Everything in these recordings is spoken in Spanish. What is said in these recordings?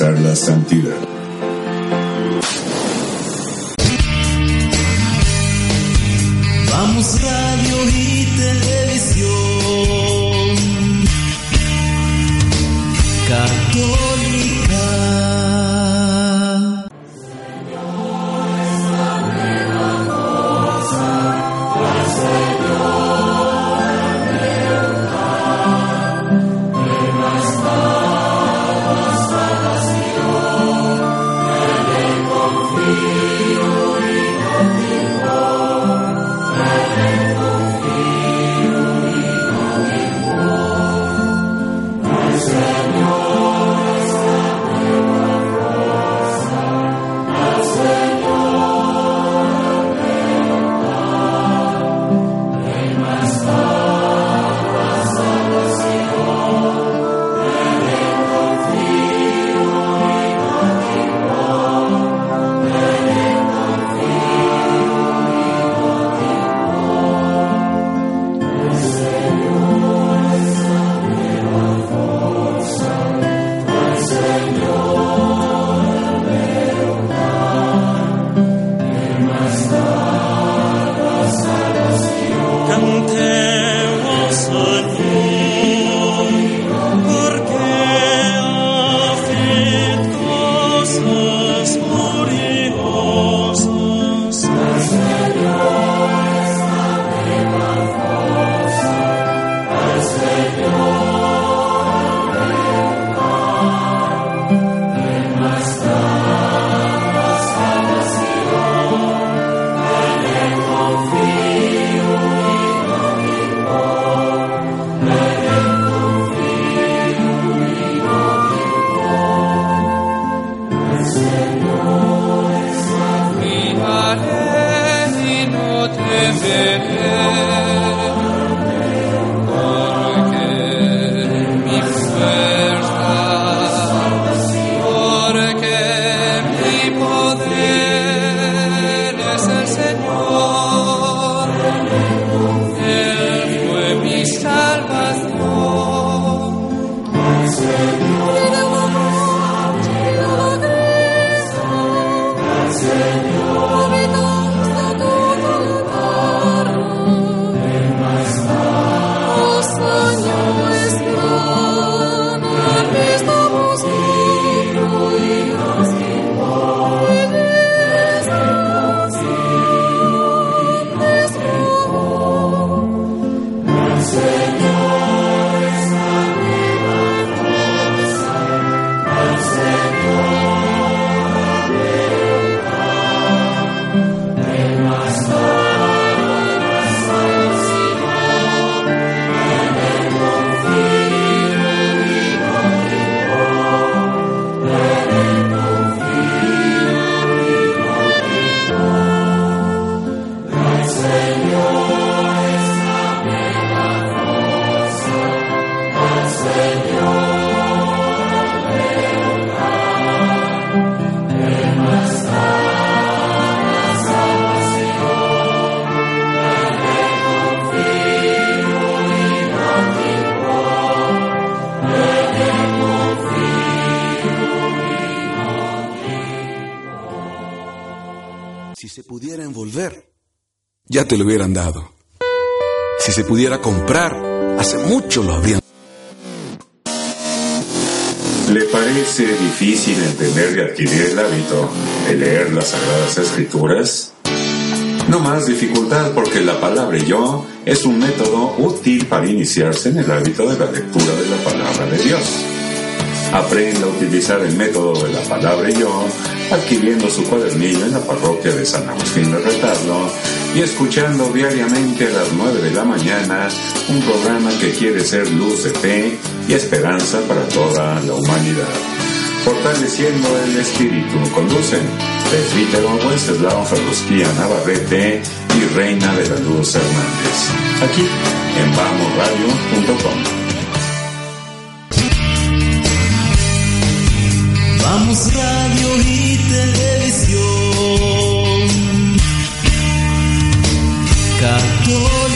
alcanzar la santidad. Te lo hubieran dado. Si se pudiera comprar, hace mucho lo habrían. ¿Le parece difícil entender y adquirir el hábito de leer las Sagradas Escrituras? No más dificultad porque la palabra yo es un método útil para iniciarse en el hábito de la lectura de la palabra de Dios. Aprenda a utilizar el método de la palabra yo adquiriendo su cuadernillo en la parroquia de San Agustín de Retablo y escuchando diariamente a las 9 de la mañana un programa que quiere ser luz de fe y esperanza para toda la humanidad. Fortaleciendo el espíritu, conducen Presbítero Wenceslao Ferrusquía Navarrete y Reina de la Luz Hernández. Aquí en vamosradio.com. Vamos Radio y Televisión Todo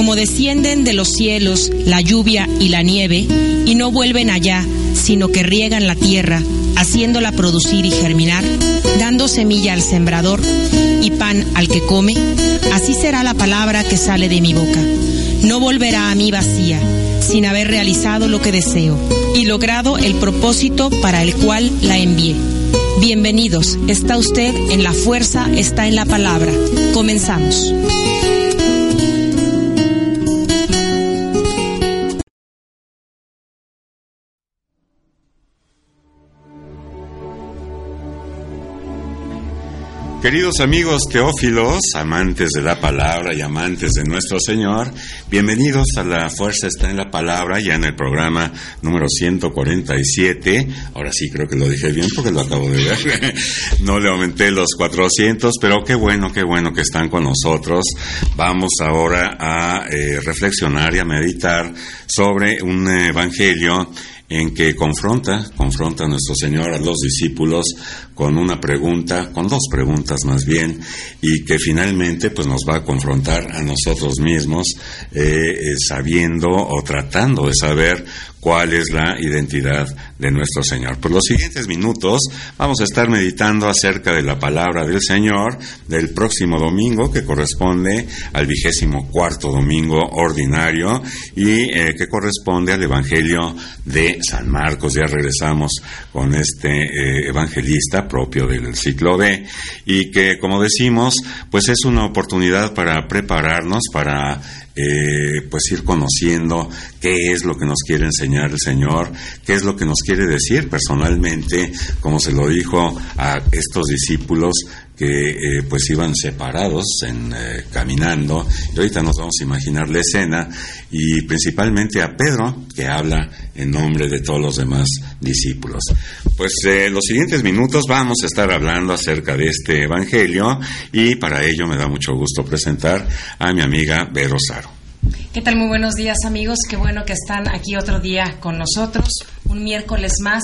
como descienden de los cielos la lluvia y la nieve, y no vuelven allá, sino que riegan la tierra, haciéndola producir y germinar, dando semilla al sembrador y pan al que come, así será la palabra que sale de mi boca. No volverá a mí vacía, sin haber realizado lo que deseo y logrado el propósito para el cual la envié. Bienvenidos, está usted en la fuerza, está en la palabra. Comenzamos. Queridos amigos teófilos, amantes de la palabra y amantes de nuestro Señor, bienvenidos a La Fuerza está en la Palabra, ya en el programa número 147. Ahora sí creo que lo dije bien porque lo acabo de ver. No le aumenté los 400, pero qué bueno, qué bueno que están con nosotros. Vamos ahora a eh, reflexionar y a meditar sobre un evangelio en que confronta, confronta a nuestro Señor a los discípulos con una pregunta, con dos preguntas más bien, y que finalmente pues nos va a confrontar a nosotros mismos eh, eh, sabiendo o tratando de saber cuál es la identidad de nuestro Señor. Por los siguientes minutos vamos a estar meditando acerca de la palabra del Señor del próximo domingo, que corresponde al vigésimo cuarto domingo ordinario y eh, que corresponde al Evangelio de San Marcos. Ya regresamos con este eh, evangelista propio del ciclo B y que, como decimos, pues es una oportunidad para prepararnos para eh, pues ir conociendo qué es lo que nos quiere enseñar el Señor, qué es lo que nos quiere decir personalmente, como se lo dijo a estos discípulos que eh, pues iban separados en, eh, caminando. Y ahorita nos vamos a imaginar la escena y principalmente a Pedro que habla en nombre de todos los demás discípulos. Pues eh, los siguientes minutos vamos a estar hablando acerca de este Evangelio y para ello me da mucho gusto presentar a mi amiga Vero Saro. ¿Qué tal? Muy buenos días amigos. Qué bueno que están aquí otro día con nosotros, un miércoles más,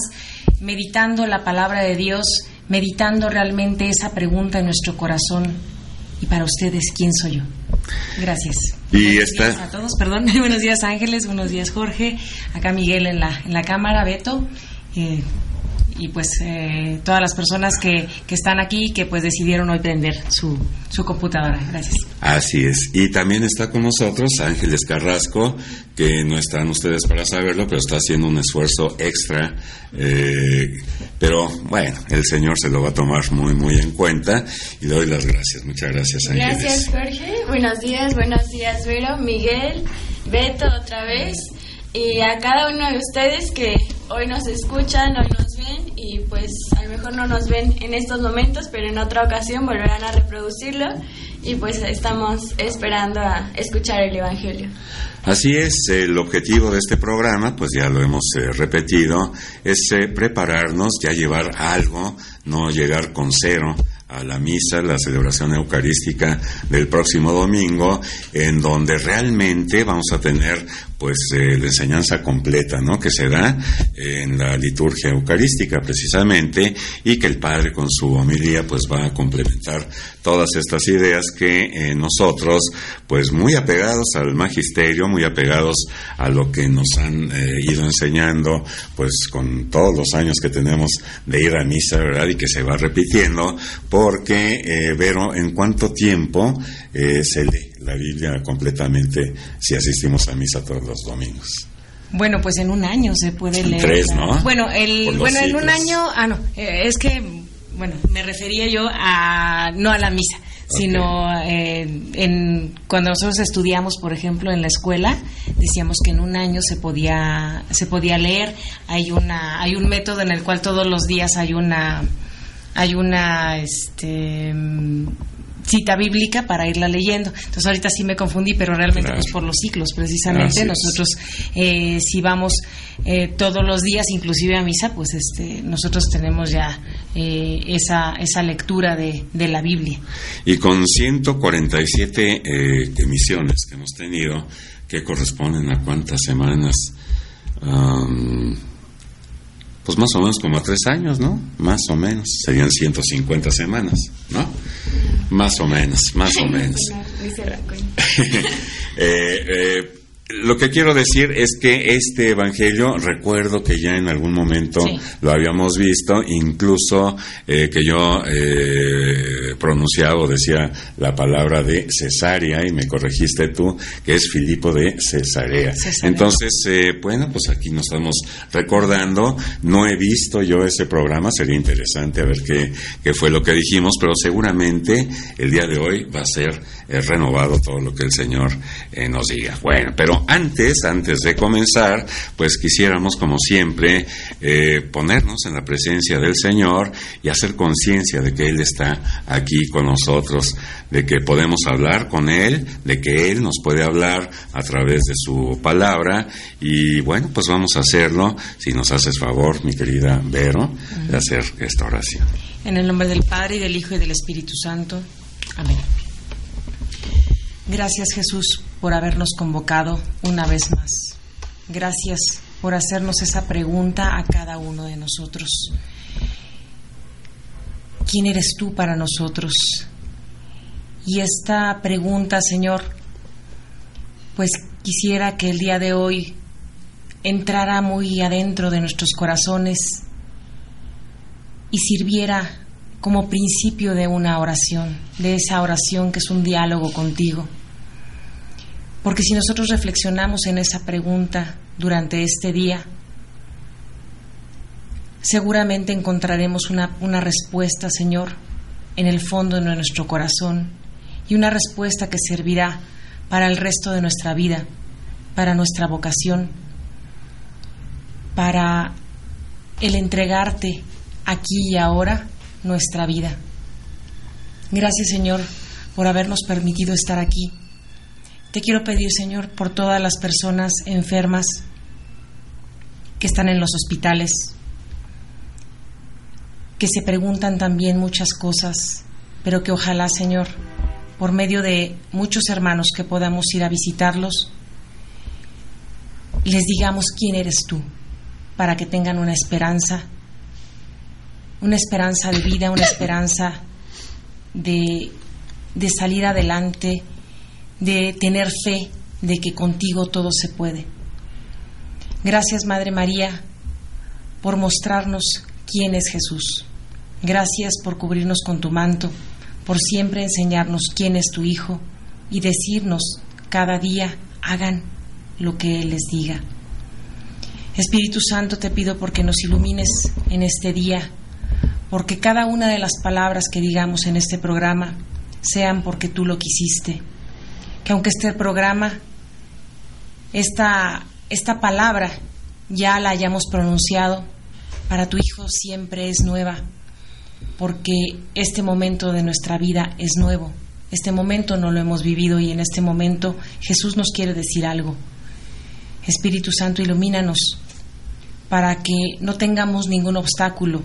meditando la palabra de Dios, meditando realmente esa pregunta en nuestro corazón. Y para ustedes, ¿quién soy yo? Gracias. Y buenos esta- días a todos, perdón. buenos días Ángeles, buenos días Jorge, acá Miguel en la, en la cámara, Beto. eh, y pues eh, todas las personas que, que están aquí que pues decidieron hoy prender su, su computadora. Gracias. Así es. Y también está con nosotros Ángeles Carrasco, que no están ustedes para saberlo, pero está haciendo un esfuerzo extra. eh, pero bueno, el Señor se lo va a tomar muy, muy en cuenta y le doy las gracias. Muchas gracias, Ángeles. Gracias, Jorge. Buenos días, buenos días, Vero, Miguel, Beto otra vez. Y a cada uno de ustedes que hoy nos escuchan, hoy nos ven y pues a lo mejor no nos ven en estos momentos, pero en otra ocasión volverán a reproducirlo y pues estamos esperando a escuchar el Evangelio. Así es, el objetivo de este programa, pues ya lo hemos eh, repetido, es eh, prepararnos, ya llevar algo, no llegar con cero a la misa, la celebración eucarística del próximo domingo, en donde realmente vamos a tener pues eh, la enseñanza completa, ¿no? Que se da en la liturgia eucarística precisamente y que el Padre con su homilía pues va a complementar todas estas ideas que eh, nosotros pues muy apegados al magisterio, muy apegados a lo que nos han eh, ido enseñando pues con todos los años que tenemos de ir a misa, ¿verdad? Y que se va repitiendo porque, eh, Vero, ¿en cuánto tiempo eh, se lee la Biblia completamente si asistimos a misa todos los domingos? Bueno, pues en un año se puede En leer. tres, ¿no? Bueno, el, bueno en un año, ah, no, eh, es que, bueno, me refería yo a, no a la misa, sino eh, en, cuando nosotros estudiamos, por ejemplo, en la escuela, decíamos que en un año se podía, se podía leer. Hay una, hay un método en el cual todos los días hay una, hay una, este, cita bíblica para irla leyendo. Entonces ahorita sí me confundí, pero realmente Claro. pues por los ciclos precisamente. Nosotros eh, si vamos eh, todos los días, inclusive a misa, pues este nosotros tenemos ya eh, esa, esa lectura de, de la Biblia. Y con 147 eh, emisiones que hemos tenido, que corresponden a cuántas semanas, pues más o menos como a tres años, ¿no? Más o menos, serían 150 semanas, ¿no? Más o menos, más o menos. Eh, eh, lo que quiero decir es que este evangelio, recuerdo que ya en algún momento Sí. lo habíamos visto, incluso eh, que yo eh, pronunciaba o decía la palabra de Cesarea y me corregiste tú, que es Filipo de Cesarea. Cesarea. Entonces, eh, bueno, pues aquí nos estamos recordando. No he visto yo ese programa, sería interesante a ver qué, qué fue lo que dijimos, pero seguramente el día de hoy va a ser eh, renovado todo lo que el Señor eh, nos diga. Bueno, pero antes, antes de comenzar, pues quisiéramos, como siempre, eh, ponernos en la presencia del Señor y hacer conciencia de que Él está aquí con nosotros, de que podemos hablar con Él, de que Él nos puede hablar a través de su palabra y bueno, pues vamos a hacerlo, si nos haces favor, mi querida Vero, de hacer esta oración. En el nombre del Padre y del Hijo y del Espíritu Santo. Amén. Gracias Jesús por habernos convocado una vez más. Gracias por hacernos esa pregunta a cada uno de nosotros. ¿Quién eres tú para nosotros? Y esta pregunta, Señor, pues quisiera que el día de hoy entrara muy adentro de nuestros corazones y sirviera como principio de una oración, de esa oración que es un diálogo contigo. Porque si nosotros reflexionamos en esa pregunta durante este día, seguramente encontraremos una, una respuesta, Señor, en el fondo de nuestro corazón y una respuesta que servirá para el resto de nuestra vida, para nuestra vocación, para el entregarte aquí y ahora nuestra vida. Gracias, Señor, por habernos permitido estar aquí. Te quiero pedir, Señor, por todas las personas enfermas que están en los hospitales, que se preguntan también muchas cosas, pero que ojalá, Señor, por medio de muchos hermanos que podamos ir a visitarlos, les digamos quién eres tú, para que tengan una esperanza, una esperanza de vida, una esperanza de, de salir adelante, de tener fe de que contigo todo se puede. Gracias, Madre María, por mostrarnos quién es Jesús. Gracias por cubrirnos con tu manto, por siempre enseñarnos quién es tu Hijo y decirnos cada día, hagan lo que Él les diga. Espíritu Santo, te pido porque nos ilumines en este día, porque cada una de las palabras que digamos en este programa sean porque tú lo quisiste. Que aunque este programa, esta, esta palabra ya la hayamos pronunciado, para tu Hijo siempre es nueva, porque este momento de nuestra vida es nuevo. Este momento no lo hemos vivido y en este momento Jesús nos quiere decir algo. Espíritu Santo, ilumínanos para que no tengamos ningún obstáculo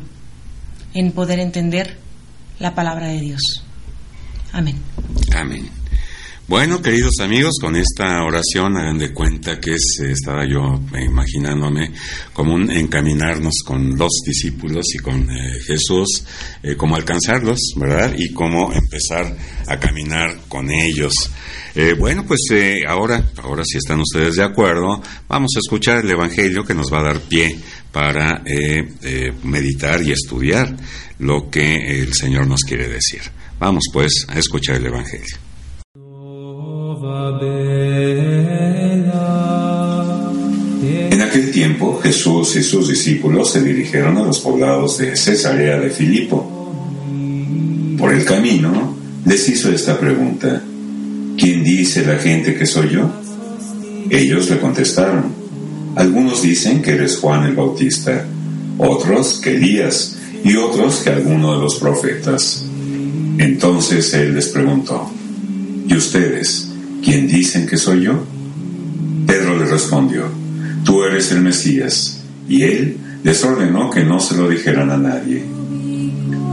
en poder entender la palabra de Dios. Amén. Amén. Bueno, queridos amigos, con esta oración hagan de cuenta que es, eh, estaba yo imaginándome como un encaminarnos con los discípulos y con eh, Jesús, eh, cómo alcanzarlos, ¿verdad? Y cómo empezar a caminar con ellos. Eh, bueno, pues ahora, ahora si están ustedes de acuerdo, vamos a escuchar el Evangelio que nos va a dar pie para meditar y estudiar lo que el Señor nos quiere decir. Vamos pues a escuchar el Evangelio. En aquel tiempo Jesús y sus discípulos se dirigieron a los poblados de Cesarea de Filipo. Por el camino les hizo esta pregunta. ¿Quién dice la gente que soy yo? Ellos le contestaron. Algunos dicen que eres Juan el Bautista, otros que Elías y otros que alguno de los profetas. Entonces él les preguntó, ¿y ustedes quién dicen que soy yo? Pedro le respondió, tú eres el Mesías. Y él les ordenó que no se lo dijeran a nadie.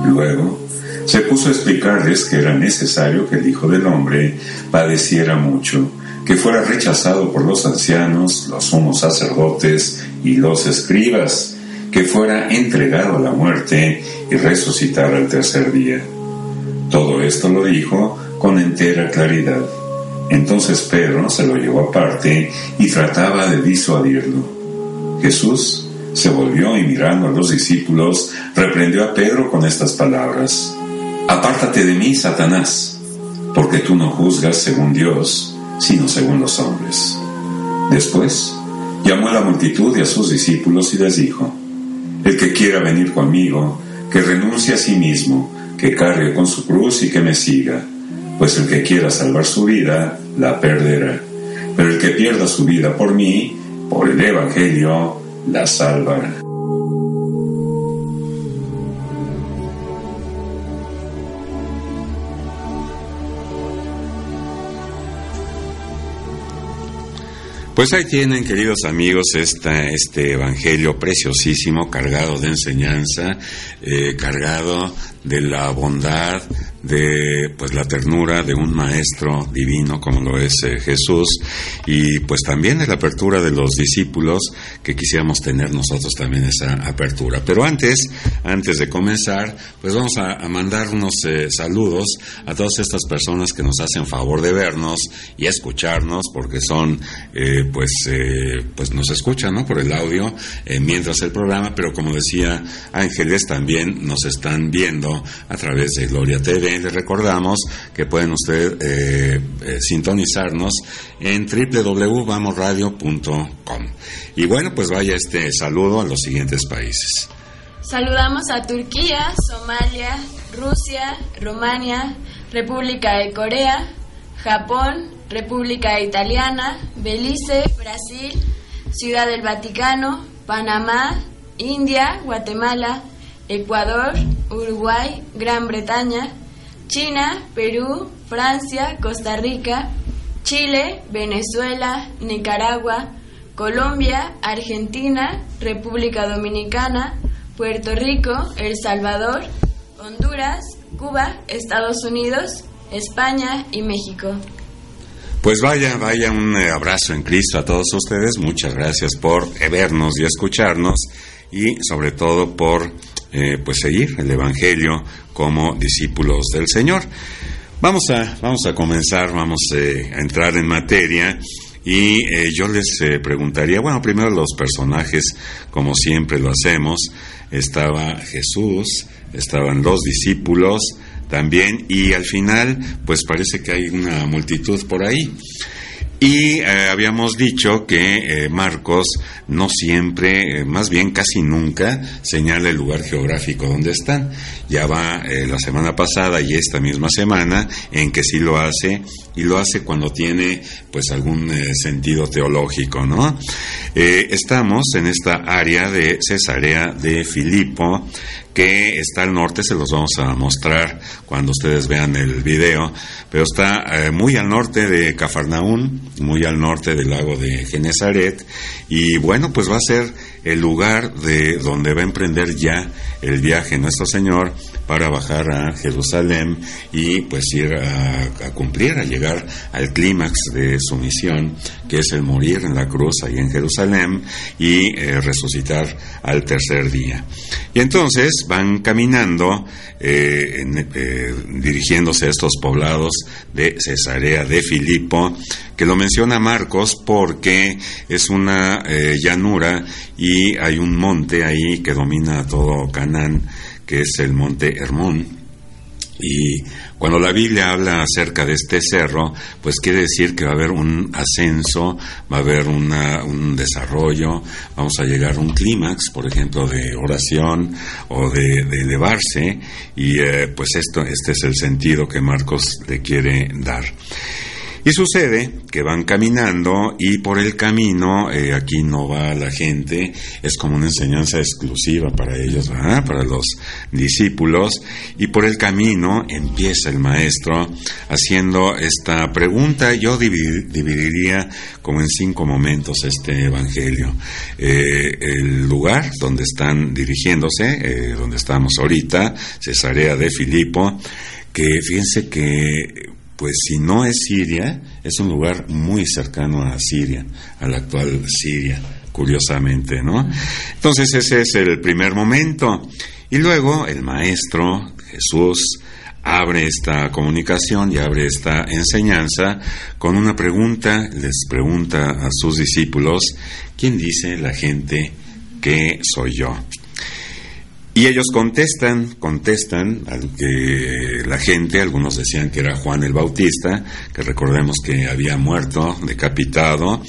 Luego se puso a explicarles que era necesario que el Hijo del Hombre padeciera mucho, que fuera rechazado por los ancianos, los sumos sacerdotes y los escribas, que fuera entregado a la muerte y resucitar al tercer día. Todo esto lo dijo con entera claridad. Entonces Pedro se lo llevó aparte y trataba de disuadirlo. Jesús se volvió y mirando a los discípulos, reprendió a Pedro con estas palabras. Apártate de mí, Satanás, porque tú no juzgas según Dios, sino según los hombres. Después llamó a la multitud y a sus discípulos y les dijo, El que quiera venir conmigo, que renuncie a sí mismo, que cargue con su cruz y que me siga, pues el que quiera salvar su vida, la perderá, pero el que pierda su vida por mí, por el Evangelio, la salvará. Pues ahí tienen, queridos amigos, esta, este evangelio preciosísimo, cargado de enseñanza, eh, cargado de la bondad, de pues la ternura de un maestro divino como lo es eh, Jesús y pues también de la apertura de los discípulos que quisiéramos tener nosotros también esa apertura. Pero antes, antes de comenzar, pues vamos a, a mandar unos eh, saludos a todas estas personas que nos hacen favor de vernos y escucharnos porque son eh, pues eh, pues nos escuchan ¿no? por el audio mientras el programa, pero como decía Ángeles también nos están viendo a través de Gloria TV. Les recordamos que pueden ustedes eh, eh, sintonizarnos en www.vamosradio.com. Y bueno, pues vaya este saludo a los siguientes países. Saludamos a Turquía, Somalia, Rusia, Rumania, República de Corea, Japón, República Italiana, Belice, Brasil, Ciudad del Vaticano, Panamá, India, Guatemala, Ecuador, Uruguay, Gran Bretaña, China, Perú, Francia, Costa Rica, Chile, Venezuela, Nicaragua, Colombia, Argentina, República Dominicana, Puerto Rico, El Salvador, Honduras, Cuba, Estados Unidos, España y México. Pues vaya, vaya un eh, abrazo en Cristo a todos ustedes. Muchas gracias por vernos y escucharnos y sobre todo por eh, pues seguir el Evangelio como discípulos del Señor. Vamos a, vamos a comenzar, vamos eh, a entrar en materia y yo les preguntaría, bueno, primero los personajes, como siempre lo hacemos, estaba Jesús, estaban los discípulos, también y al final pues parece que hay una multitud por ahí. Y eh, habíamos dicho que eh, Marcos no siempre, eh, más bien casi nunca, señala el lugar geográfico donde están. Ya va la semana pasada y esta misma semana en que sí lo hace y lo hace cuando tiene pues algún sentido teológico, ¿no? estamos en esta área de Cesarea de Filipo que está al norte, se los vamos a mostrar cuando ustedes vean el video, pero está muy al norte de Cafarnaún, muy al norte del lago de Genezaret, y bueno, pues va a ser el lugar de donde va a emprender ya el viaje nuestro Señor para bajar a Jerusalén y pues ir a, cumplir, a llegar al clímax de su misión, que es el morir en la cruz ahí en Jerusalén y eh, resucitar al tercer día. Y entonces van caminando, eh, eh, dirigiéndose a estos poblados de Cesarea de Filipo, que lo menciona Marcos porque es una llanura y hay un monte ahí que domina todo Canaán que es el monte Hermón. Y cuando la Biblia habla acerca de este cerro, pues quiere decir que va a haber un ascenso, va a haber un desarrollo, vamos a llegar a un clímax, por ejemplo, de oración o de, elevarse, y eh, pues esto, este es el sentido que Marcos le quiere dar. Y sucede que van caminando y por el camino, eh, aquí no va la gente, es como una enseñanza exclusiva para ellos, para los discípulos, y por el camino empieza el maestro haciendo esta pregunta. Yo dividiría como en cinco momentos este Evangelio. Eh, el lugar donde están dirigiéndose, eh, donde estamos ahorita, Cesarea de Filipo, que fíjense que pues si no es Siria, es un lugar muy cercano a Siria, a la actual Siria, curiosamente, ¿no? Entonces ese es el primer momento. Y luego el maestro Jesús abre esta comunicación y abre esta enseñanza con una pregunta, les pregunta a sus discípulos, ¿quién dice la gente que soy yo? Y ellos contestan, contestan que la gente, algunos decían que era Juan el Bautista, que recordemos que había muerto, decapitado.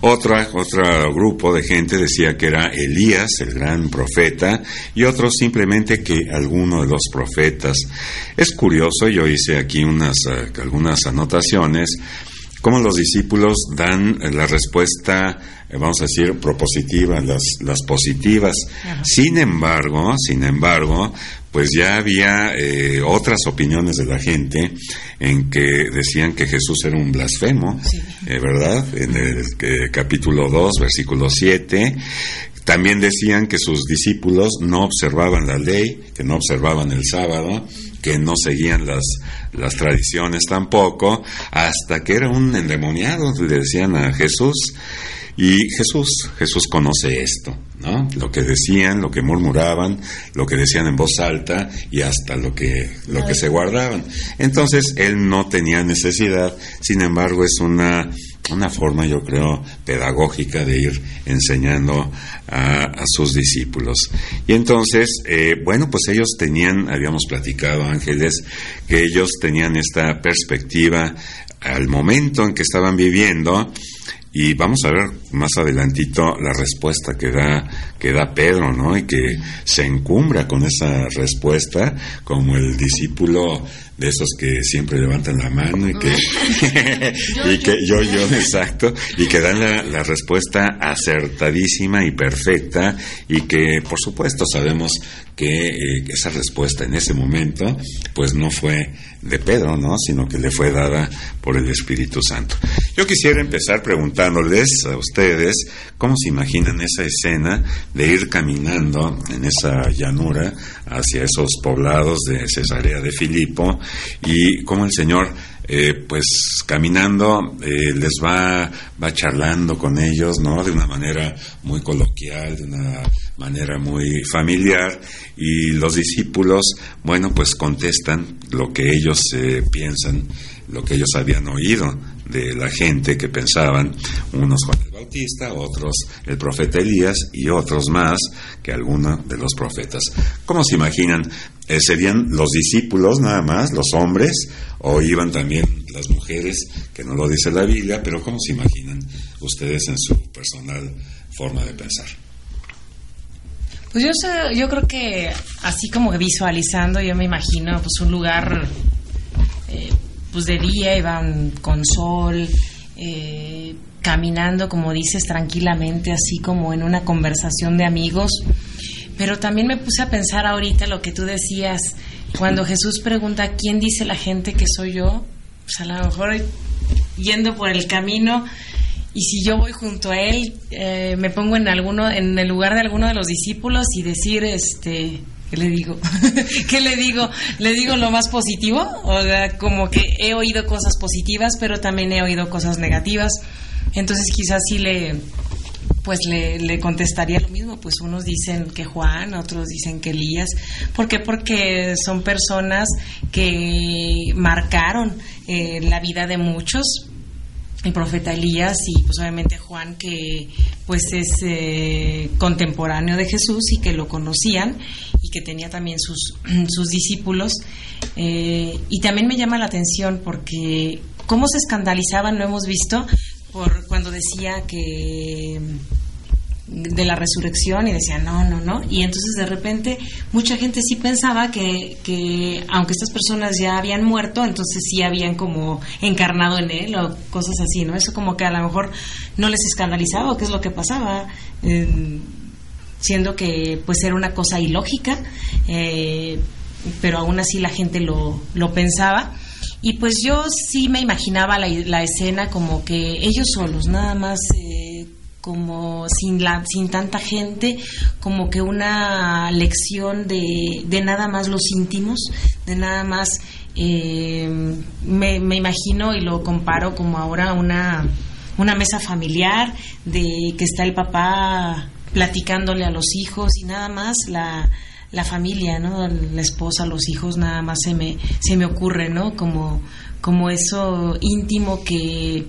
Otra, otro grupo de gente decía que era Elías, el gran profeta, y otros simplemente que alguno de los profetas. Es curioso, yo hice aquí unas, eh, algunas anotaciones, cómo los discípulos dan la respuesta vamos a decir, propositivas, las, las positivas. Sin embargo, sin embargo, pues ya había eh, otras opiniones de la gente en que decían que Jesús era un blasfemo, eh, ¿verdad? En el capítulo 2, versículo 7. También decían que sus discípulos no observaban la ley, que no observaban el sábado, que no seguían las, las tradiciones tampoco, hasta que era un endemoniado, le decían a Jesús. Y Jesús, Jesús conoce esto, ¿no? Lo que decían, lo que murmuraban, lo que decían en voz alta y hasta lo que, lo que se guardaban. Entonces, él no tenía necesidad, sin embargo, es una, una forma, yo creo, pedagógica de ir enseñando a, sus discípulos. Y entonces, eh, bueno, pues ellos tenían, habíamos platicado, Ángeles, que ellos tenían esta perspectiva al momento en que estaban viviendo y vamos a ver más adelantito la respuesta que da, que da Pedro, ¿no? Y que se encumbra con esa respuesta como el discípulo de esos que siempre levantan la mano y que, y que yo, yo, exacto, y que dan la, la, respuesta acertadísima y perfecta y que por supuesto sabemos que eh, esa respuesta en ese momento pues no fue de Pedro, ¿no? sino que le fue dada por el Espíritu Santo. Yo quisiera empezar preguntándoles a ustedes cómo se imaginan esa escena de ir caminando en esa llanura hacia esos poblados de Cesarea de Filipo y cómo el Señor eh, pues caminando eh, les va, va charlando con ellos, ¿no? De una manera muy coloquial, de una manera muy familiar y los discípulos, bueno, pues contestan lo que ellos eh, piensan, lo que ellos habían oído de la gente que pensaban, unos Juan el Bautista, otros el profeta Elías y otros más que alguno de los profetas. ¿Cómo se imaginan? Eh, ¿Serían los discípulos nada más, los hombres, o iban también las mujeres, que no lo dice la Biblia, pero ¿cómo se imaginan ustedes en su personal forma de pensar? Pues yo, sé, yo creo que así como visualizando, yo me imagino pues un lugar eh, pues de día, iban con sol, eh, caminando, como dices, tranquilamente, así como en una conversación de amigos. Pero también me puse a pensar ahorita lo que tú decías, cuando Jesús pregunta, ¿quién dice la gente que soy yo? Pues a lo mejor yendo por el camino y si yo voy junto a él, eh, me pongo en alguno, en el lugar de alguno de los discípulos y decir, este, ¿qué le digo? ¿Qué le digo? ¿Le digo lo más positivo? O sea, como que he oído cosas positivas, pero también he oído cosas negativas. Entonces quizás sí le, pues le, le, contestaría lo mismo. Pues unos dicen que Juan, otros dicen que Elías. ¿Por qué? Porque son personas que marcaron eh, la vida de muchos. El profeta Elías y pues obviamente Juan que pues es eh, contemporáneo de Jesús y que lo conocían y que tenía también sus, sus discípulos. Eh, y también me llama la atención porque cómo se escandalizaban, lo hemos visto, por cuando decía que de la resurrección y decía no, no, no. Y entonces de repente mucha gente sí pensaba que, que, aunque estas personas ya habían muerto, entonces sí habían como encarnado en él o cosas así, ¿no? Eso como que a lo mejor no les escandalizaba o qué es lo que pasaba. Eh, siendo que pues era una cosa ilógica, eh, pero aún así la gente lo, lo pensaba. Y pues yo sí me imaginaba la, la escena como que ellos solos, nada más eh, como sin, la, sin tanta gente, como que una lección de, de nada más los íntimos, de nada más, eh, me, me, imagino y lo comparo como ahora una, una mesa familiar, de que está el papá platicándole a los hijos y nada más la la familia, ¿no? La esposa, los hijos, nada más se me, se me ocurre, ¿no? Como, como eso íntimo que,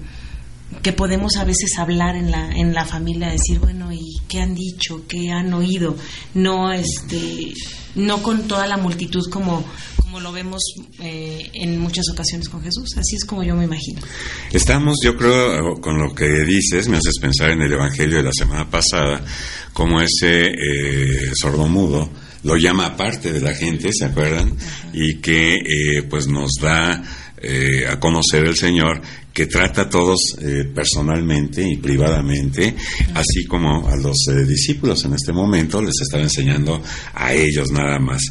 que podemos a veces hablar en la, en la familia, decir, bueno, ¿y qué han dicho? ¿Qué han oído? No, este, no con toda la multitud como, como lo vemos eh, en muchas ocasiones con Jesús. Así es como yo me imagino. Estamos, yo creo, con lo que dices, me haces pensar en el Evangelio de la semana pasada, como ese eh, sordomudo lo llama aparte de la gente, ¿se acuerdan? Y que eh, pues nos da eh, a conocer el Señor que trata a todos eh, personalmente y privadamente, así como a los eh, discípulos en este momento les estaba enseñando a ellos nada más.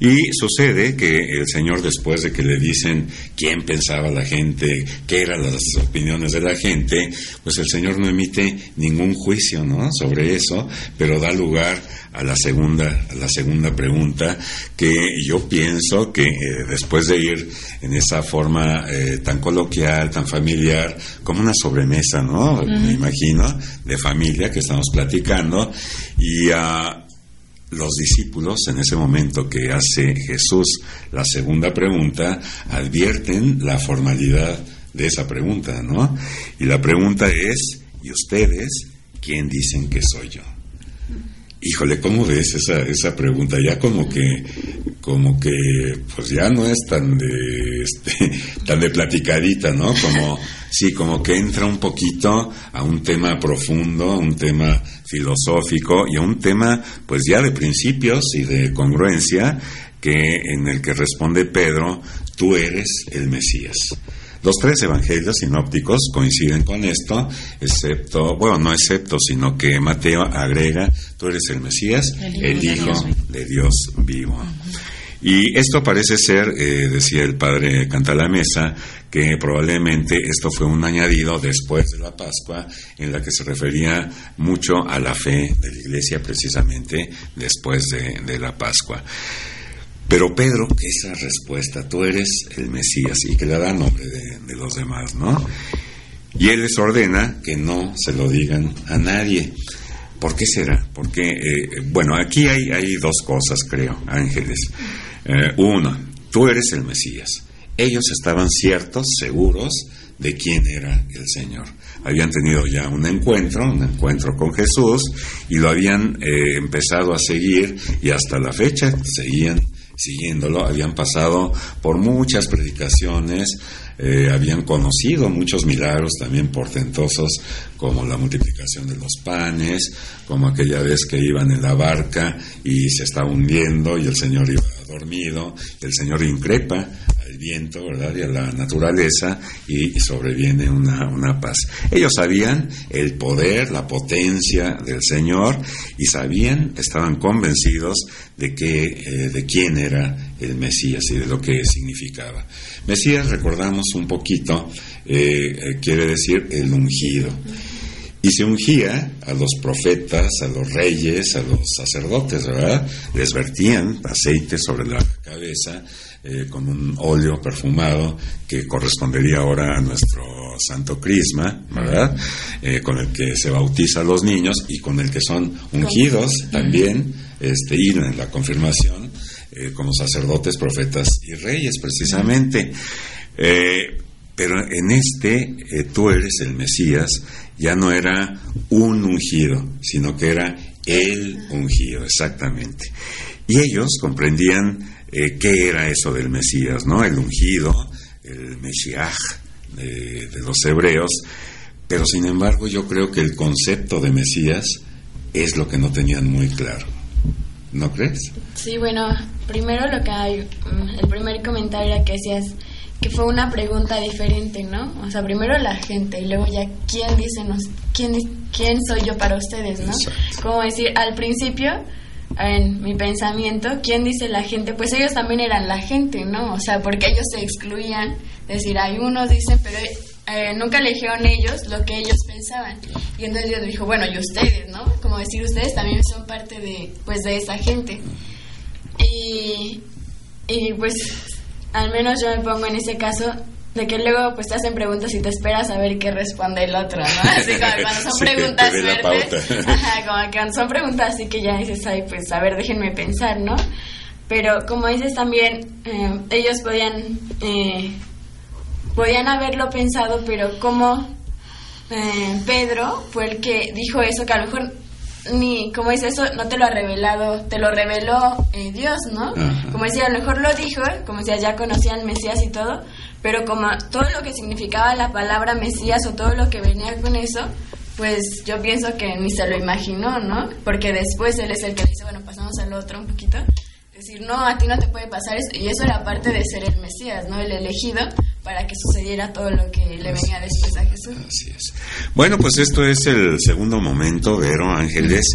Y sucede que el Señor después de que le dicen quién pensaba la gente, qué eran las opiniones de la gente, pues el Señor no emite ningún juicio, ¿no? Sobre eso, pero da lugar a la segunda, a la segunda pregunta, que yo pienso que eh, después de ir en esa forma eh, tan coloquial, tan familiar, como una sobremesa, ¿no? Uh -huh. Me imagino, de familia que estamos platicando, y a los discípulos en ese momento que hace Jesús la segunda pregunta, advierten la formalidad de esa pregunta, ¿no? Y la pregunta es, ¿y ustedes quién dicen que soy yo? Híjole, ¿cómo ves esa, esa pregunta? Ya como que, como que, pues ya no es tan de, este, tan de platicadita, ¿no? Como, sí, como que entra un poquito a un tema profundo, a un tema filosófico y a un tema, pues ya de principios y de congruencia, que en el que responde Pedro, tú eres el Mesías. Los tres evangelios sinópticos coinciden con esto, excepto, bueno, no excepto, sino que Mateo agrega, tú eres el Mesías, el Hijo, de Dios vivo. Y esto parece ser, eh, decía el padre Cantalamesa, que probablemente esto fue un añadido después de la Pascua, en la que se refería mucho a la fe de la Iglesia precisamente después de, la Pascua. Pero Pedro, esa respuesta, tú eres el Mesías y que le da nombre de, los demás, ¿no? Y él les ordena que no se lo digan a nadie. ¿Por qué será? Porque, eh, bueno, aquí hay, hay dos cosas, creo, ángeles. Eh, uno, tú eres el Mesías. Ellos estaban ciertos, seguros de quién era el Señor. Habían tenido ya un encuentro, un encuentro con Jesús, y lo habían eh, empezado a seguir y hasta la fecha seguían siguiéndolo, habían pasado por muchas predicaciones, eh, habían conocido muchos milagros también portentosos, como la multiplicación de los panes, como aquella vez que iban en la barca y se estaba hundiendo y el Señor iba dormido, el Señor increpa viento, ¿verdad? Y a la naturaleza y, sobreviene una, una, paz. Ellos sabían el poder, la potencia del Señor y sabían, estaban convencidos de que, eh, de quién era el Mesías y de lo que significaba. Mesías, recordamos un poquito, eh, eh, quiere decir el ungido y se ungía a los profetas, a los reyes, a los sacerdotes, ¿verdad? Les vertían aceite sobre la cabeza eh, con un óleo perfumado que correspondería ahora a nuestro santo crisma, ¿verdad? Eh, con el que se bautiza a los niños y con el que son ungidos también, este, y en la confirmación eh, como sacerdotes, profetas y reyes, precisamente. pero en este tú eres el Mesías ya no era un ungido, sino que era el ungido, exactamente. Y ellos comprendían eh, qué era eso del Mesías, ¿no? El ungido, el Mesías de, los hebreos, pero sin embargo yo creo que el concepto de Mesías es lo que no tenían muy claro. ¿No crees? Sí, bueno, primero lo que hay, mm, el primer comentario era que decías que fue una pregunta diferente, ¿no? O sea, primero la gente y luego ya quién dice nos, quién quién soy yo para ustedes, ¿no? Como decir, al principio en mi pensamiento, ¿quién dice la gente? Pues ellos también eran la gente, ¿no? O sea, porque ellos se excluían, decir, hay unos dicen, pero eh, nunca le dijeron ellos lo que ellos pensaban. Y entonces Dios dijo, bueno, y ustedes, ¿no? Como decir, ustedes también son parte de, pues, de esa gente. Y, y pues al menos yo me pongo en ese caso de que luego pues te hacen preguntas y te esperas a ver qué responde el otro, ¿no? Así como cuando son preguntas fuertes, ajá, como que cuando son preguntas así que ya dices, ay, pues a ver, déjenme pensar, ¿no? Pero como dices también, eh, ellos podían, eh, podían haberlo pensado, pero como eh, Pedro fue el que dijo eso, que a lo mejor ni, como dice eso, no te lo ha revelado, te lo reveló eh, Dios, ¿no? Como decía, a lo mejor lo dijo, como decía, ya conocían Mesías y todo, pero como todo lo que significaba la palabra Mesías o todo lo que venía con eso, pues yo pienso que ni se lo imaginó, ¿no? Porque después él es el que dice, bueno, pasamos al otro un poquito decir, no, a ti no te puede pasar eso. Y eso era parte de ser el Mesías, ¿no? El elegido para que sucediera todo lo que le venía después a Jesús. Así es. Bueno, pues esto es el segundo momento, Vero Ángeles,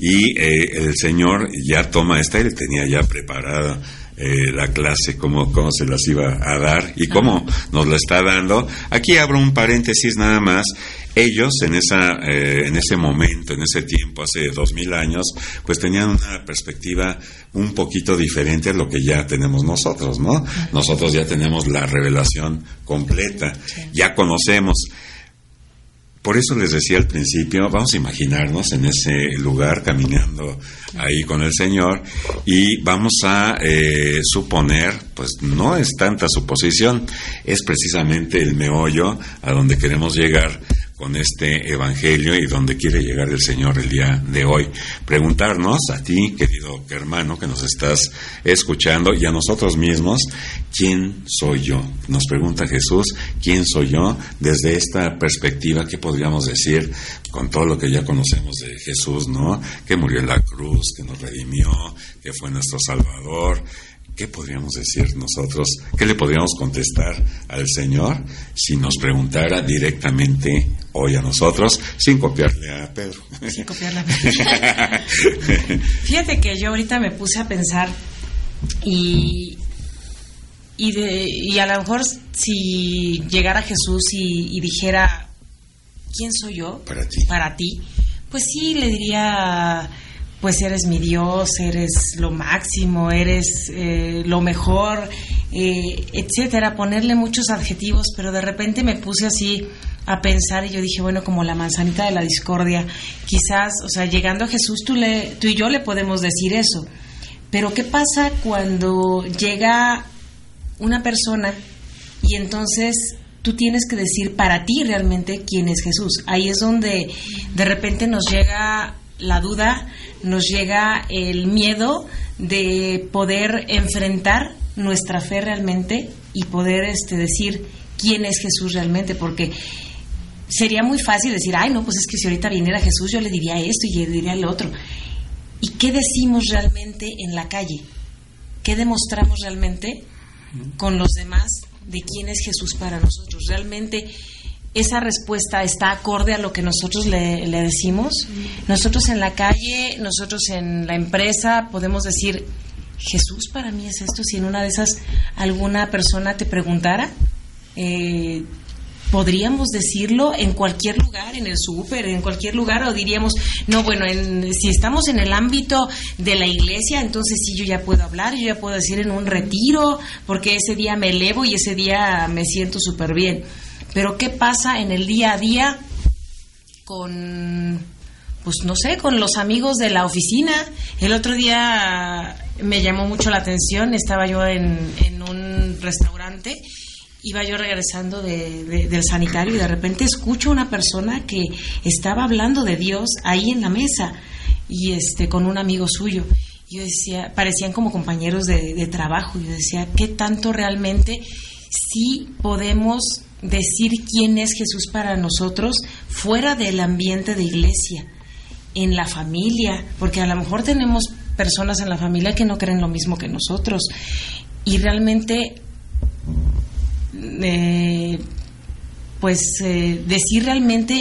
y eh, el Señor ya toma esta, él tenía ya preparada eh, la clase, cómo, cómo se las iba a dar y cómo nos lo está dando. Aquí abro un paréntesis nada más ellos en, esa, eh, en ese momento, en ese tiempo, hace dos mil años, pues tenían una perspectiva un poquito diferente a lo que ya tenemos nosotros, ¿no? Nosotros ya tenemos la revelación completa, ya conocemos. Por eso les decía al principio, vamos a imaginarnos en ese lugar caminando ahí con el Señor y vamos a eh, suponer, pues no es tanta suposición, es precisamente el meollo a donde queremos llegar con este Evangelio y donde quiere llegar el Señor el día de hoy. Preguntarnos a ti, querido hermano, que nos estás escuchando, y a nosotros mismos, ¿quién soy yo? Nos pregunta Jesús, ¿quién soy yo? Desde esta perspectiva, ¿qué podríamos decir con todo lo que ya conocemos de Jesús, ¿no? Que murió en la cruz, que nos redimió, que fue nuestro Salvador, ¿qué podríamos decir nosotros? ¿Qué le podríamos contestar al Señor si nos preguntara directamente hoy a nosotros, sin copiarle a Pedro? Sin copiarle a Pedro. Fíjate que yo ahorita me puse a pensar y, y, de, y a lo mejor si llegara Jesús y, y dijera, ¿quién soy yo? Para ti. Para ti. Pues sí, le diría pues eres mi Dios, eres lo máximo, eres eh, lo mejor, eh, etcétera, ponerle muchos adjetivos, pero de repente me puse así a pensar y yo dije, bueno, como la manzanita de la discordia, quizás, o sea, llegando a Jesús tú, le, tú y yo le podemos decir eso, pero ¿qué pasa cuando llega una persona y entonces tú tienes que decir para ti realmente quién es Jesús? Ahí es donde de repente nos llega la duda, nos llega el miedo de poder enfrentar nuestra fe realmente y poder este, decir quién es Jesús realmente, porque sería muy fácil decir, ay, no, pues es que si ahorita viniera Jesús yo le diría esto y le diría el otro. ¿Y qué decimos realmente en la calle? ¿Qué demostramos realmente con los demás de quién es Jesús para nosotros? ¿Realmente esa respuesta está acorde a lo que nosotros le, le, decimos. Nosotros en la calle, nosotros en la empresa podemos decir, Jesús para mí es esto. Si en una de esas alguna persona te preguntara, eh, podríamos decirlo en cualquier lugar, en el súper, en cualquier lugar, o diríamos, no, bueno, en, si estamos en el ámbito de la iglesia, entonces sí, yo ya puedo hablar, yo ya puedo decir en un retiro, porque ese día me elevo y ese día me siento súper bien. Pero ¿qué pasa en el día a día con, pues no sé, con los amigos de la oficina? El otro día me llamó mucho la atención, estaba yo en, en un restaurante, iba yo regresando de, de, del sanitario y de repente escucho una persona que estaba hablando de Dios ahí en la mesa y este con un amigo suyo. Yo decía, parecían como compañeros de, de trabajo. Yo decía, ¿qué tanto realmente sí podemos decir quién es Jesús para nosotros fuera del ambiente de iglesia, en la familia, porque a lo mejor tenemos personas en la familia que no creen lo mismo que nosotros y realmente eh, pues eh, decir realmente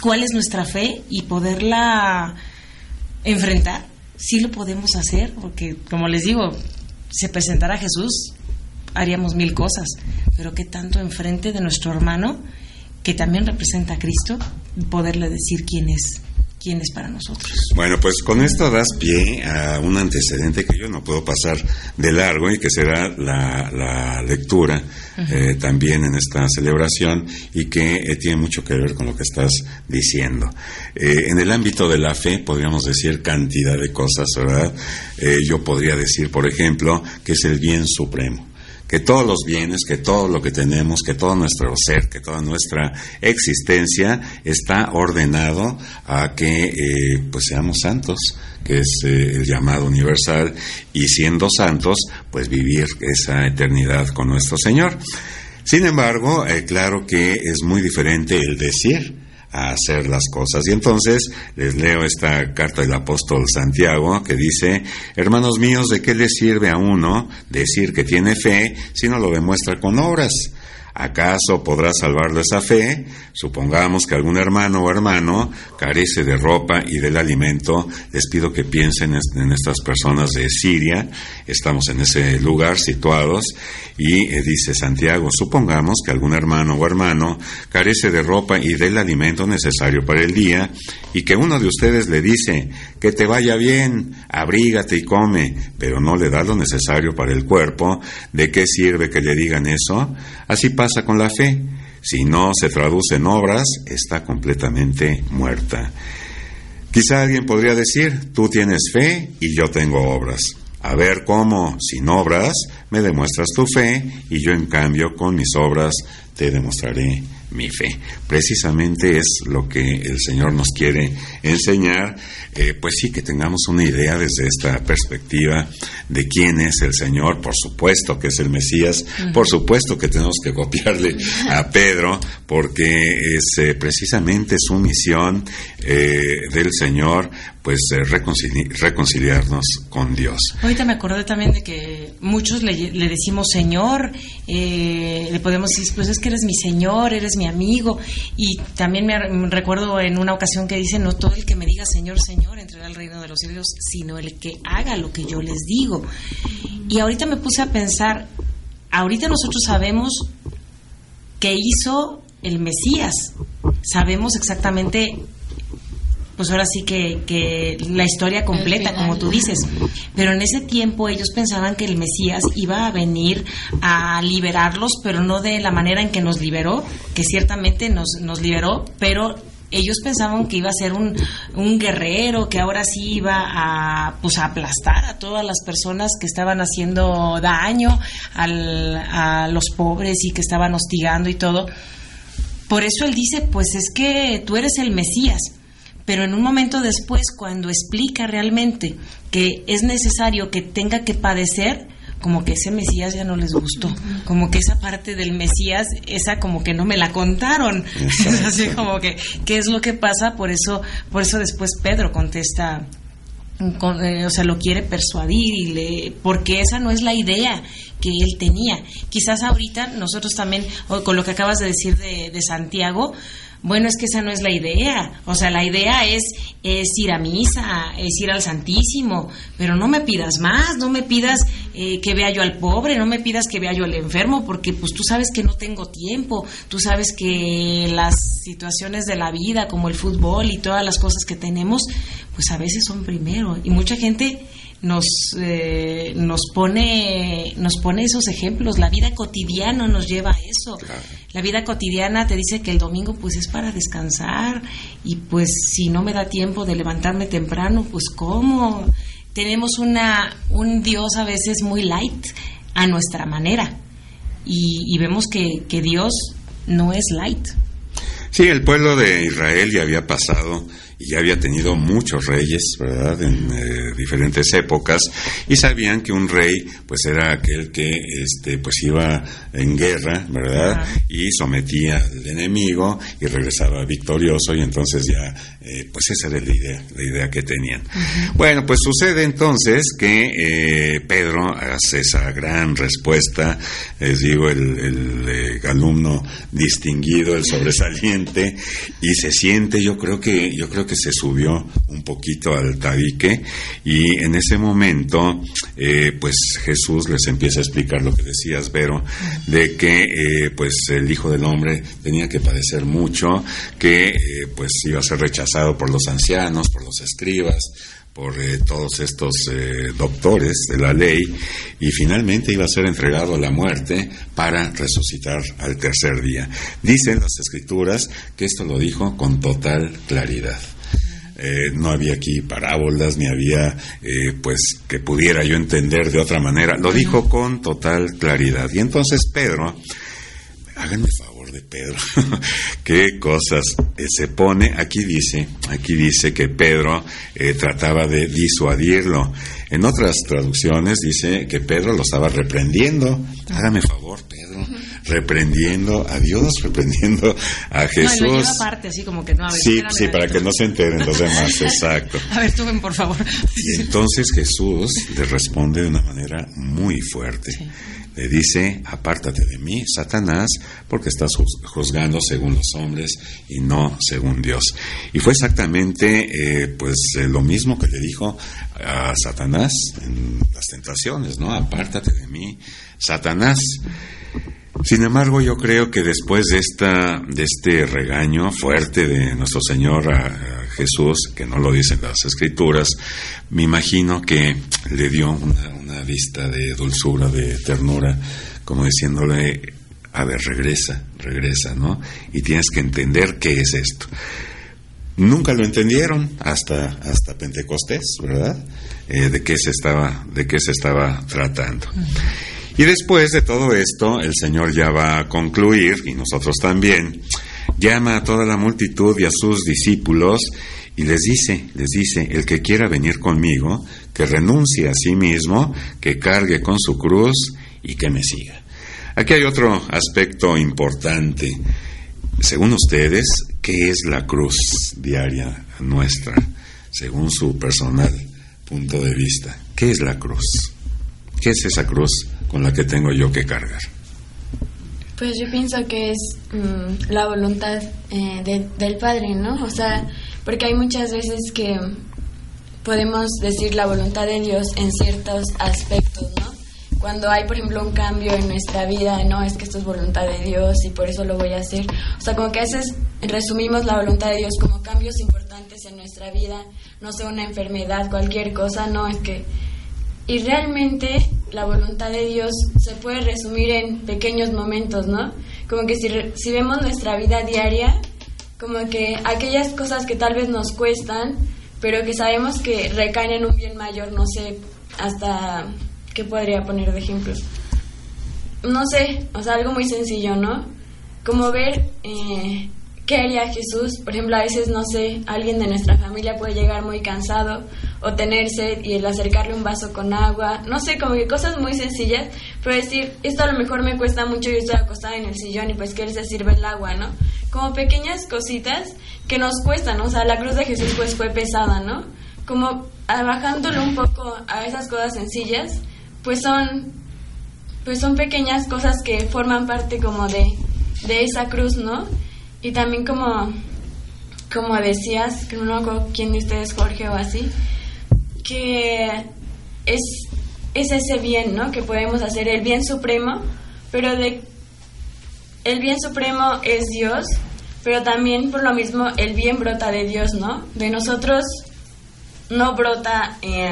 cuál es nuestra fe y poderla enfrentar, sí lo podemos hacer, porque como les digo, se presentará Jesús, haríamos mil cosas, pero qué tanto enfrente de nuestro hermano, que también representa a Cristo, poderle decir quién es quién es para nosotros. Bueno, pues con esto das pie a un antecedente que yo no puedo pasar de largo y que será la, la lectura eh, también en esta celebración y que eh, tiene mucho que ver con lo que estás diciendo. Eh, en el ámbito de la fe podríamos decir cantidad de cosas, ¿verdad? Yo podría decir, por ejemplo, que es el bien supremo que todos los bienes, que todo lo que tenemos, que todo nuestro ser, que toda nuestra existencia está ordenado a que eh, pues seamos santos, que es eh, el llamado universal, y siendo santos, pues vivir esa eternidad con nuestro Señor. Sin embargo, eh, claro que es muy diferente el decir a hacer las cosas. Y entonces les leo esta carta del apóstol Santiago que dice, hermanos míos, ¿de qué le sirve a uno decir que tiene fe si no lo demuestra con obras? ¿Acaso podrá salvarlo esa fe? Supongamos que algún hermano o hermano carece de ropa y del alimento. Les pido que piensen en estas personas de Siria. Estamos en ese lugar situados. Y eh, dice Santiago, supongamos que algún hermano o hermano carece de ropa y del alimento necesario para el día y que uno de ustedes le dice, que te vaya bien, abrígate y come, pero no le da lo necesario para el cuerpo. ¿De qué sirve que le digan eso? Así pasa con la fe. Si no se traduce en obras, está completamente muerta. Quizá alguien podría decir, tú tienes fe y yo tengo obras. A ver cómo, sin obras, me demuestras tu fe y yo en cambio con mis obras te demostraré mi fe. Precisamente es lo que el Señor nos quiere enseñar, eh, pues sí, que tengamos una idea desde esta perspectiva de quién es el Señor, por supuesto que es el Mesías, por supuesto que tenemos que copiarle a Pedro, porque es eh, precisamente su misión eh, del Señor, pues reconciliarnos con Dios. Ahorita me acordé también de que muchos le, le decimos Señor, le podemos decir, pues es que eres mi Señor, eres mi amigo, y también me recuerdo en una ocasión que dice, no todo el que me diga Señor, Señor, entrará al reino de los cielos, sino el que haga lo que yo les digo. Y ahorita me puse a pensar, ahorita nosotros sabemos qué hizo el Mesías, sabemos exactamente pues ahora sí que, que, la historia completa, como tú dices. Pero en ese tiempo ellos pensaban que el Mesías iba a venir a liberarlos, pero no de la manera en que nos liberó, que ciertamente nos, nos liberó, pero ellos pensaban que iba a ser un, un, guerrero, que ahora sí iba a, pues, a aplastar a todas las personas que estaban haciendo daño al, a los pobres y que estaban hostigando y todo. Por eso él dice, pues es que tú eres el Mesías pero en un momento después, cuando explica realmente que es necesario que tenga que padecer, como que ese Mesías ya no les gustó, como que esa parte del Mesías, esa como que no me la contaron, así como que, ¿qué es lo que pasa? Por eso, por eso después Pedro contesta, eh, o sea, lo quiere persuadir y le, porque esa no es la idea que él tenía. Quizás ahorita nosotros también, con lo que acabas de decir de, de Santiago, bueno, es que esa no es la idea. O sea, la idea es, es ir a misa, es ir al Santísimo, pero no me pidas más, no me pidas eh, que vea yo al pobre, no me pidas que vea yo al enfermo, porque pues tú sabes que no tengo tiempo, tú sabes que las situaciones de la vida, como el fútbol y todas las cosas que tenemos, pues a veces son primero. Y mucha gente nos, eh, nos, pone, nos pone esos ejemplos. La vida cotidiana nos lleva a eso. La vida cotidiana te dice que el domingo pues es para descansar y pues si no me da tiempo de levantarme temprano, pues ¿cómo? Tenemos una, un Dios a veces muy light a nuestra manera y, y vemos que, que Dios no es light. Sí, el pueblo de Israel ya había pasado y ya había tenido muchos reyes, ¿verdad?, en eh, diferentes épocas, y sabían que un rey, pues era aquel que, este, pues iba en guerra, ¿verdad?, y sometía al enemigo y regresaba victorioso, y entonces ya, eh, pues esa era la idea, la idea que tenían. Bueno, pues sucede entonces que eh, Pedro hace esa gran respuesta, les digo, el, el alumno distinguido, el sobresaliente, y se siente, yo creo que, yo creo que se subió un poquito al tabique y en ese momento eh, pues Jesús les empieza a explicar lo que decías Vero de que eh, pues el Hijo del Hombre tenía que padecer mucho que eh, pues iba a ser rechazado por los ancianos por los escribas por todos estos doctores de la ley y finalmente iba a ser entregado a la muerte para resucitar al tercer día. Dicen las escrituras que esto lo dijo con total claridad. Eh, no había aquí parábolas, ni había, eh, pues, que pudiera yo entender de otra manera. Lo dijo con total claridad. Y entonces Pedro, háganme favor de Pedro, qué cosas eh, se pone, aquí dice, aquí dice que Pedro trataba de disuadirlo. En otras traducciones dice que Pedro lo estaba reprendiendo. Hágame favor, Pedro reprendiendo a Dios, reprendiendo a Jesús. No, lo aparte, así como que no, a ver, Sí, sí, para que no se enteren los demás, exacto. A ver, tú ven, por favor. Y entonces Jesús le responde de una manera muy fuerte. Le dice, apártate de mí, Satanás, porque estás juzgando según los hombres y no según Dios. Y fue exactamente eh, pues eh, lo mismo que le dijo a Satanás en las tentaciones, ¿no? Apártate de mí, Satanás. Sin embargo, yo creo que después de, esta, de este regaño fuerte de nuestro Señor a, Jesús, que no lo dicen las escrituras, me imagino que le dio una, vista de dulzura, de ternura, como diciéndole, a ver, regresa, regresa, ¿no? Y tienes que entender qué es esto. Nunca lo entendieron hasta, hasta Pentecostés, ¿verdad? Eh, de qué se estaba, de qué se estaba tratando. Y después de todo esto, el Señor ya va a concluir, y nosotros también, llama a toda la multitud y a sus discípulos y les dice, les dice, el que quiera venir conmigo, que renuncie a sí mismo, que cargue con su cruz y que me siga. Aquí hay otro aspecto importante. Según ustedes, ¿qué es la cruz diaria nuestra, según su personal punto de vista? ¿Qué es la cruz? ¿Qué es esa cruz con la que tengo yo que cargar? Pues yo pienso que es mm, la voluntad eh, de- del Padre, ¿no? O sea, porque hay muchas veces que podemos decir la voluntad de Dios en ciertos aspectos, ¿no? Cuando hay, por ejemplo, un cambio en nuestra vida, no, es que esto es voluntad de Dios y por eso lo voy a hacer. O sea, como que a veces resumimos la voluntad de Dios como cambios importantes en nuestra vida, no sé, una enfermedad, cualquier cosa, no, es que y realmente la voluntad de Dios se puede resumir en pequeños momentos, ¿no? Como que si, si vemos nuestra vida diaria, como que aquellas cosas que tal vez nos cuestan, pero que sabemos que recaen en un bien mayor, no sé, hasta, ¿qué podría poner de ejemplo? No sé, o sea, algo muy sencillo, ¿no? Como ver eh, qué haría Jesús. Por ejemplo, a veces, no sé, alguien de nuestra familia puede llegar muy cansado o tener sed y el acercarle un vaso con agua. No sé, como que cosas muy sencillas, pero decir, esto a lo mejor me cuesta mucho, yo estoy acostada en el sillón y pues que él se sirve el agua, ¿no? Como pequeñas cositas que nos cuestan, o sea, la cruz de Jesús pues fue pesada, ¿no? Como ah, bajándolo un poco a esas cosas sencillas, pues son pues son pequeñas cosas que forman parte como de, de esa cruz, ¿no? Y también como, como decías, que no me acuerdo quién de ustedes, Jorge o así, que es, es ese bien, ¿no? Que podemos hacer, el bien supremo, pero de el bien supremo es Dios, pero también por lo mismo el bien brota de Dios, ¿no? De nosotros no brota, eh,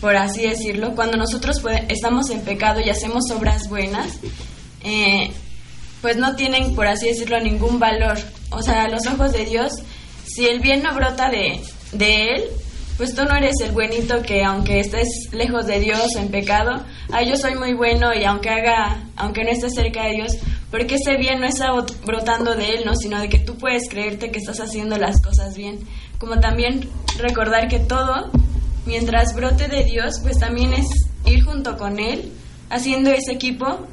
por así decirlo, cuando nosotros estamos en pecado y hacemos obras buenas, eh, pues no tienen, por así decirlo, ningún valor. O sea, a los ojos de Dios, si el bien no brota de, de Él, pues tú no eres el buenito que aunque estés lejos de Dios en pecado, ah, yo soy muy bueno y aunque haga, aunque no estés cerca de Dios, porque ese bien no está brotando de Él, ¿no? Sino de que tú puedes creerte que estás haciendo las cosas bien. Como también recordar que todo, mientras brote de Dios, pues también es ir junto con Él, haciendo ese equipo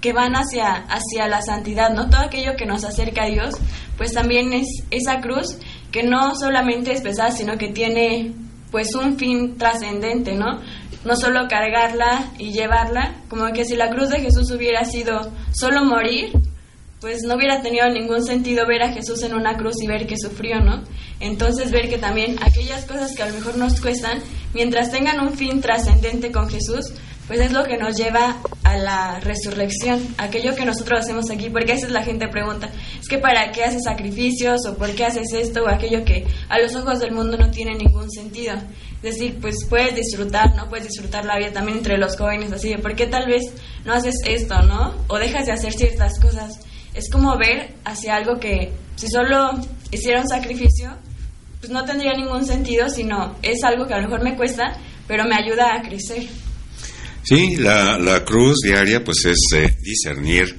que van hacia, hacia la santidad, ¿no? Todo aquello que nos acerca a Dios, pues también es esa cruz que no solamente es pesada, sino que tiene pues un fin trascendente, ¿no? No solo cargarla y llevarla, como que si la cruz de Jesús hubiera sido solo morir, pues no hubiera tenido ningún sentido ver a Jesús en una cruz y ver que sufrió, ¿no? Entonces ver que también aquellas cosas que a lo mejor nos cuestan, mientras tengan un fin trascendente con Jesús, pues es lo que nos lleva a la resurrección, aquello que nosotros hacemos aquí, porque a veces la gente pregunta, es que para qué haces sacrificios o por qué haces esto o aquello que a los ojos del mundo no tiene ningún sentido. Es decir, pues puedes disfrutar, ¿no? Puedes disfrutar la vida también entre los jóvenes, así de, ¿por qué tal vez no haces esto, ¿no? O dejas de hacer ciertas cosas. Es como ver hacia algo que si solo hiciera un sacrificio, pues no tendría ningún sentido, sino es algo que a lo mejor me cuesta, pero me ayuda a crecer. Sí, la, la cruz diaria pues es eh, discernir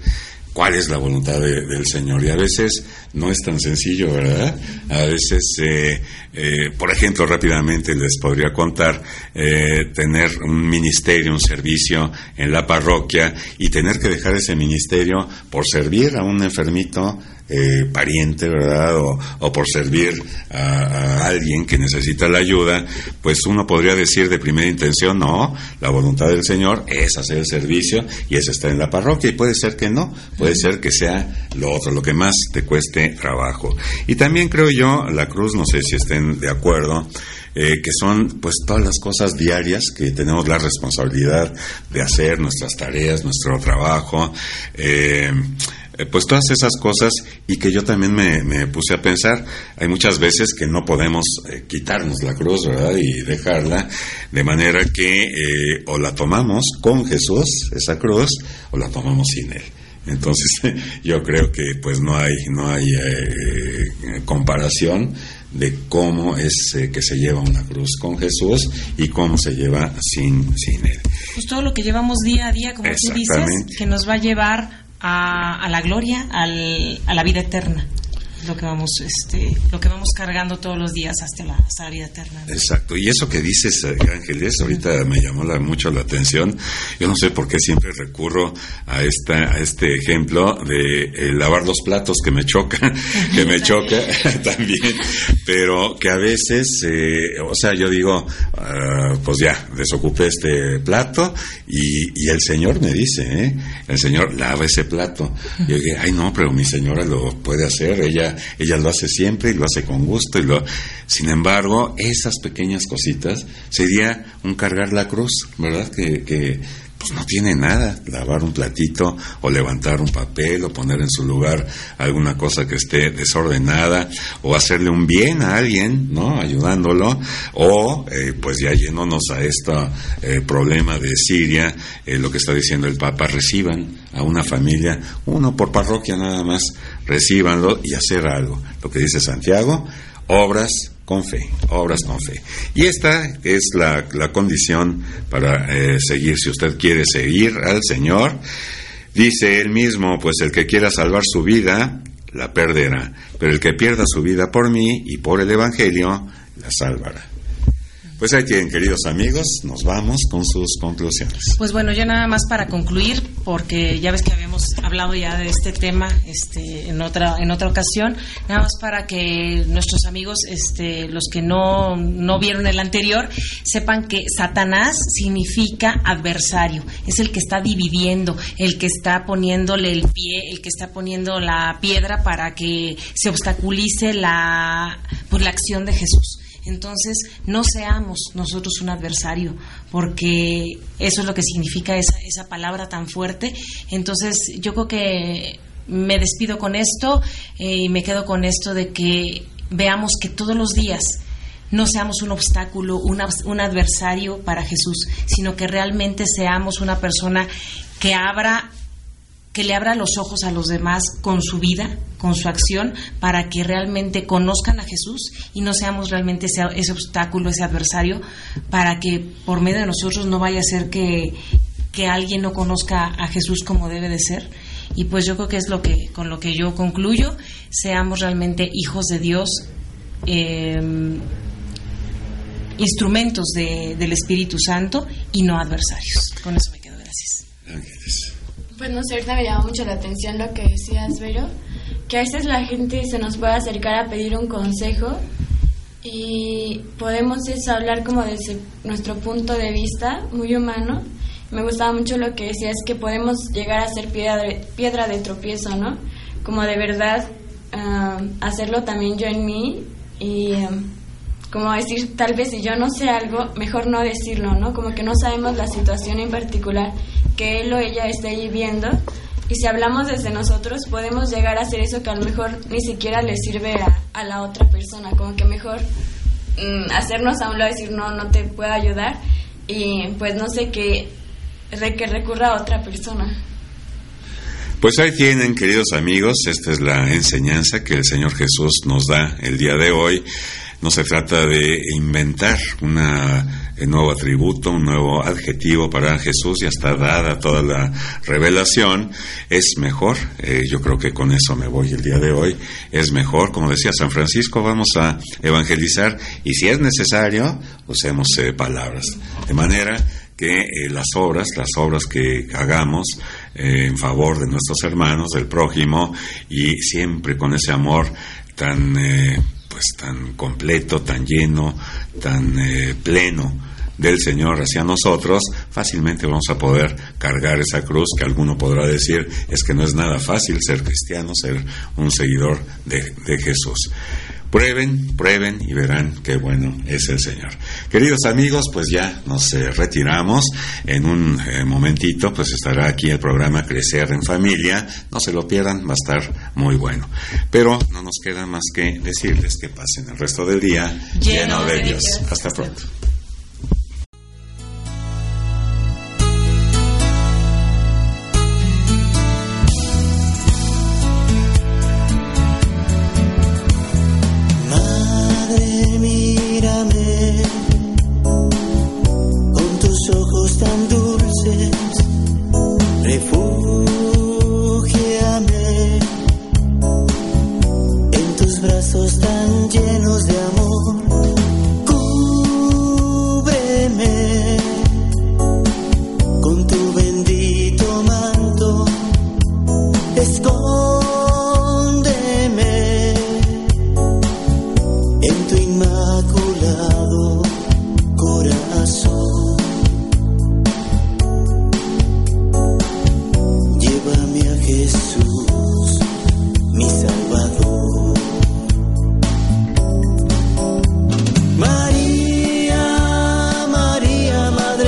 cuál es la voluntad de- del Señor y a veces no es tan sencillo, ¿verdad? A veces, eh, eh, por ejemplo, rápidamente les podría contar eh, tener un ministerio, un servicio en la parroquia y tener que dejar ese ministerio por servir a un enfermito eh, pariente, ¿verdad? O, por servir a, a alguien que necesita la ayuda, pues uno podría decir de primera intención, no, la voluntad del Señor es hacer el servicio y eso está en la parroquia y puede ser que no, puede ser que sea lo otro, lo que más te cueste trabajo. Y también creo yo, la cruz, no sé si estén de acuerdo, eh, que son pues todas las cosas diarias que tenemos la responsabilidad de hacer, nuestras tareas, nuestro trabajo, eh, pues todas esas cosas y que yo también me, puse a pensar, hay muchas veces que no podemos eh, quitarnos la cruz, ¿verdad? Y dejarla, de manera que o la tomamos con Jesús, esa cruz, o la tomamos sin Él. Entonces yo creo que pues no hay, no hay eh, comparación de cómo es eh, que se lleva una cruz con Jesús y cómo se lleva sin, sin Él. Pues todo lo que llevamos día a día, como tú dices, que nos va a llevar a, a la gloria, al, a la vida eterna lo que vamos este lo que vamos cargando todos los días hasta la, hasta vida eterna exacto. Y eso que dices eh, Ángeles ahorita me llamó la, mucho la atención. Yo no sé por qué siempre recurro a esta a este ejemplo de eh, lavar los platos que me choca que me choca también. Pero que a veces eh, o sea yo digo uh, pues ya desocupé este plato y, y el señor me dice ¿eh? el señor lava ese plato. Yo dije ay no pero mi señora lo puede hacer ella ella, lo hace siempre y lo hace con gusto. Y lo... Sin embargo, esas pequeñas cositas sería un cargar la cruz, ¿verdad? Que, que pues no tiene nada, lavar un platito o levantar un papel o poner en su lugar alguna cosa que esté desordenada o hacerle un bien a alguien, ¿no? Ayudándolo o eh, pues ya yéndonos a este problema de Siria, eh, lo que está diciendo el Papa, reciban a una familia, uno por parroquia nada más, recíbanlo y hacer algo. Lo que dice Santiago, obras con fe, obras con fe. Y esta es la, la condición para eh, seguir, si usted quiere seguir al Señor. Dice él mismo, pues el que quiera salvar su vida, la perderá, pero el que pierda su vida por mí y por el Evangelio, la salvará. Pues ahí tienen, queridos amigos, nos vamos con sus conclusiones. Pues bueno, yo nada más para concluir, porque ya ves que habíamos hablado ya de este tema este, en otra en otra ocasión, nada más para que nuestros amigos, este, los que no, no vieron el anterior, sepan que Satanás significa adversario, es el que está dividiendo, el que está poniéndole el pie, el que está poniendo la piedra para que se obstaculice la, pues, la acción de Jesús. Entonces, no seamos nosotros un adversario, porque eso es lo que significa esa, esa palabra tan fuerte. Entonces, yo creo que me despido con esto eh, y me quedo con esto de que veamos que todos los días no seamos un obstáculo, un adversario para Jesús, sino que realmente seamos una persona que abra que le abra los ojos a los demás con su vida, con su acción, para que realmente conozcan a Jesús y no seamos realmente ese, obstáculo, ese adversario, para que por medio de nosotros no vaya a ser que, alguien no conozca a Jesús como debe de ser. Y pues yo creo que es lo que, con lo que yo concluyo, seamos realmente hijos de Dios, em, instrumentos del Espíritu Santo y no adversarios. Con eso me quedo, gracias. Pues no sé, ahorita me llama mucho la atención lo que decías, Vero, que a veces la gente se nos puede acercar a pedir un consejo y podemos eso hablar como desde nuestro punto de vista, muy humano. Me gustaba mucho lo que decías, que podemos llegar a ser piedra de, piedra de tropiezo, ¿no? Como de verdad hacerlo también yo en mí y como decir, tal vez si yo no sé algo, mejor no decirlo, ¿no? Como que no sabemos la situación en particular que él o ella esté viviendo. Y si hablamos desde nosotros, podemos llegar a hacer eso que a lo mejor ni siquiera le sirve a, la otra persona. Como que mejor mm, hacernos a un lado decir, no, no te puedo ayudar. Y pues no sé, que, que recurra a otra persona. Pues ahí tienen, queridos amigos, esta es la enseñanza que el Señor Jesús nos da el día de hoy. No se trata de inventar una, un nuevo atributo, un nuevo adjetivo para Jesús, ya está dada toda la revelación. Es mejor, eh, yo creo que con eso me voy el día de hoy, es mejor, como decía San Francisco, vamos a evangelizar y si es necesario, usemos eh, palabras. De manera que eh, las obras, las obras que hagamos en favor de nuestros hermanos, del prójimo, y siempre con ese amor tan pues tan completo, tan lleno, tan eh, pleno del Señor hacia nosotros, fácilmente vamos a poder cargar esa cruz que alguno podrá decir es que no es nada fácil ser cristiano, ser un seguidor de, de Jesús. Prueben, prueben y verán qué bueno es el Señor. Queridos amigos, pues ya nos eh, retiramos. En un eh, momentito, pues estará aquí el programa Crecer en Familia. No se lo pierdan, va a estar muy bueno. Pero no nos queda más que decirles que pasen el resto del día lleno, de, Dios. Hasta pronto.